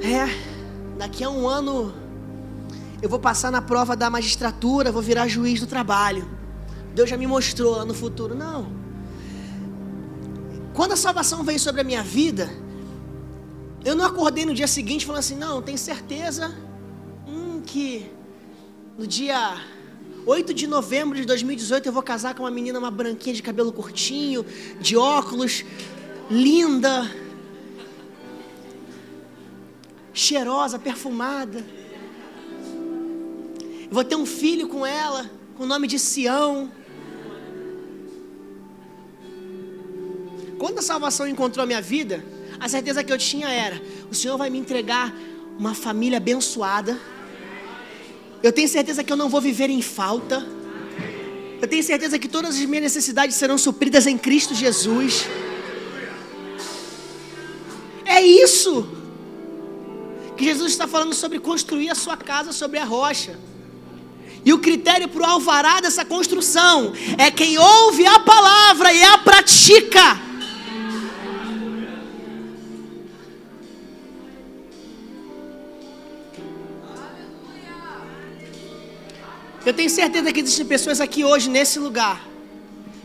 É, daqui a um ano eu vou passar na prova da magistratura, vou virar juiz do trabalho. Deus já me mostrou lá no futuro. Não. Quando a salvação veio sobre a minha vida, eu não acordei no dia seguinte falando assim: Não, tenho certeza hum, que no dia 8 de novembro de 2018 eu vou casar com uma menina, uma branquinha de cabelo curtinho, de óculos, linda, cheirosa, perfumada. Vou ter um filho com ela, com o nome de Sião. Quando a salvação encontrou a minha vida, a certeza que eu tinha era: o Senhor vai me entregar uma família abençoada eu tenho certeza que eu não vou viver em falta. Eu tenho certeza que todas as minhas necessidades serão supridas em Cristo Jesus. É isso que Jesus está falando sobre construir a sua casa sobre a rocha. E o critério para o alvará dessa construção é quem ouve a palavra e a pratica. Eu tenho certeza que existem pessoas aqui hoje, nesse lugar,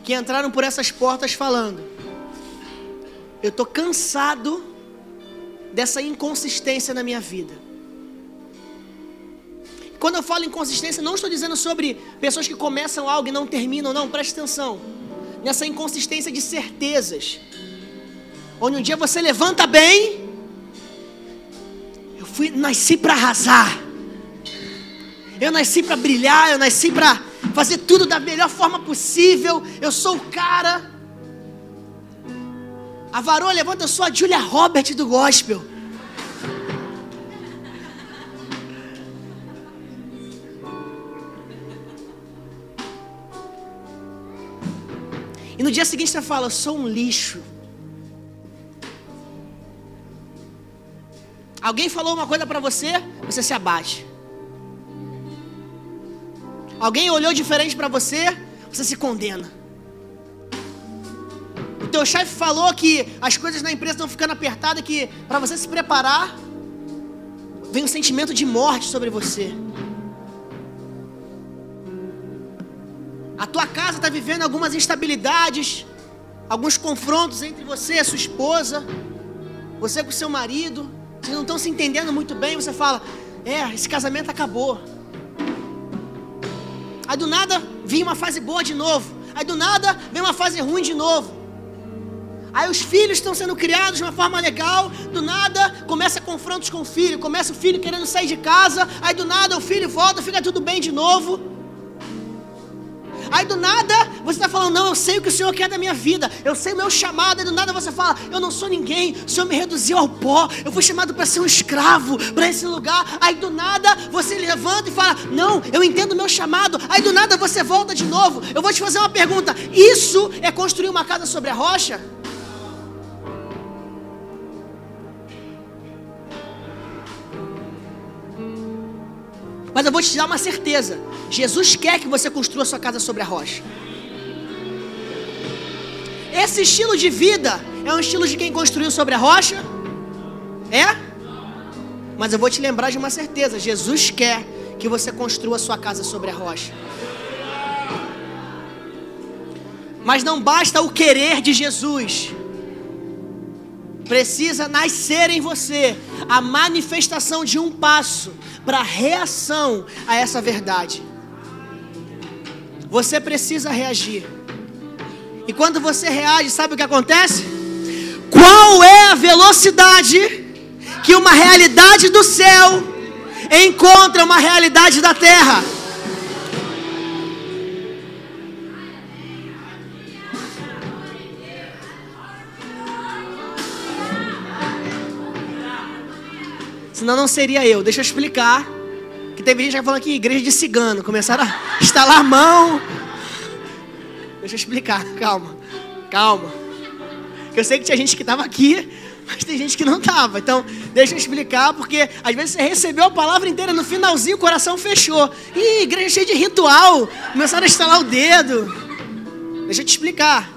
que entraram por essas portas falando: Eu estou cansado dessa inconsistência na minha vida. Quando eu falo inconsistência, não estou dizendo sobre pessoas que começam algo e não terminam, não, preste atenção. Nessa inconsistência de certezas. Onde um dia você levanta bem, eu fui, nasci para arrasar. Eu nasci para brilhar, eu nasci para fazer tudo da melhor forma possível. Eu sou o cara. A varoa levanta, eu sou a Julia Robert do gospel. E no dia seguinte você fala, eu sou um lixo. Alguém falou uma coisa para você, você se abate. Alguém olhou diferente para você, você se condena. O teu chefe falou que as coisas na empresa estão ficando apertadas, que para você se preparar, vem um sentimento de morte sobre você. A tua casa está vivendo algumas instabilidades. alguns confrontos entre você e a sua esposa, você com o seu marido, vocês não estão se entendendo muito bem, você fala: É, esse casamento acabou. Aí do nada vinha uma fase boa de novo. Aí do nada vem uma fase ruim de novo. Aí os filhos estão sendo criados de uma forma legal, do nada começa confrontos com o filho, começa o filho querendo sair de casa, aí do nada o filho volta, fica tudo bem de novo. Aí do nada você está falando, não, eu sei o que o Senhor quer da minha vida, eu sei o meu chamado. Aí do nada você fala, eu não sou ninguém, o Senhor me reduziu ao pó, eu fui chamado para ser um escravo para esse lugar. Aí do nada você levanta e fala, não, eu entendo o meu chamado. Aí do nada você volta de novo. Eu vou te fazer uma pergunta: isso é construir uma casa sobre a rocha? Mas eu vou te dar uma certeza: Jesus quer que você construa sua casa sobre a rocha. Esse estilo de vida é um estilo de quem construiu sobre a rocha? É? Mas eu vou te lembrar de uma certeza: Jesus quer que você construa sua casa sobre a rocha. Mas não basta o querer de Jesus, precisa nascer em você a manifestação de um passo para reação a essa verdade. Você precisa reagir. E quando você reage, sabe o que acontece? Qual é a velocidade que uma realidade do céu encontra uma realidade da terra? Senão não seria eu. Deixa eu explicar. Que teve gente que falando aqui, igreja de cigano. Começaram a estalar a mão. Deixa eu explicar. Calma. Calma. Eu sei que tinha gente que estava aqui, mas tem gente que não estava. Então, deixa eu explicar, porque às vezes você recebeu a palavra inteira, no finalzinho o coração fechou. Ih, igreja cheia de ritual. Começaram a estalar o dedo. Deixa eu te explicar.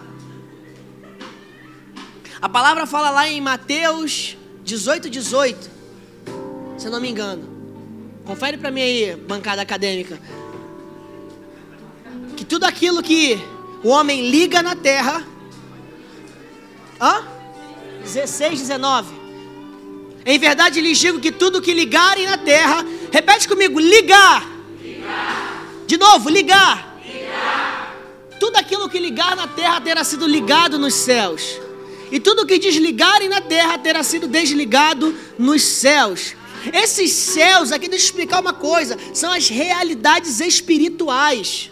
A palavra fala lá em Mateus 18, 18 se eu não me engano. Confere para mim aí, bancada acadêmica. Que tudo aquilo que o homem liga na terra. Hã? 16, 19. Em verdade lhes digo que tudo que ligarem na terra. Repete comigo: ligar. ligar. De novo, ligar. ligar. Tudo aquilo que ligar na terra terá sido ligado nos céus. E tudo que desligarem na terra terá sido desligado nos céus. Esses céus, aqui deixa eu explicar uma coisa, são as realidades espirituais.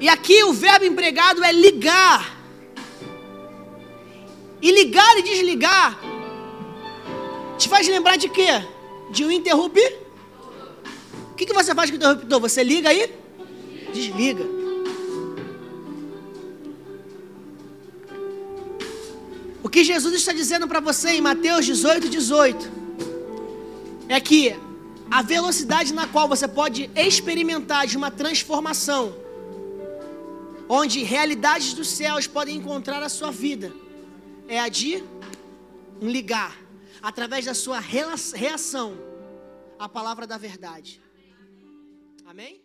E aqui o verbo empregado é ligar. E ligar e desligar te faz lembrar de quê? De um interruptor. O que, que você faz com o interruptor? Você liga aí? Desliga. O que Jesus está dizendo para você em Mateus 18, 18 é que a velocidade na qual você pode experimentar de uma transformação, onde realidades dos céus podem encontrar a sua vida, é a de um ligar, através da sua reação à palavra da verdade. Amém?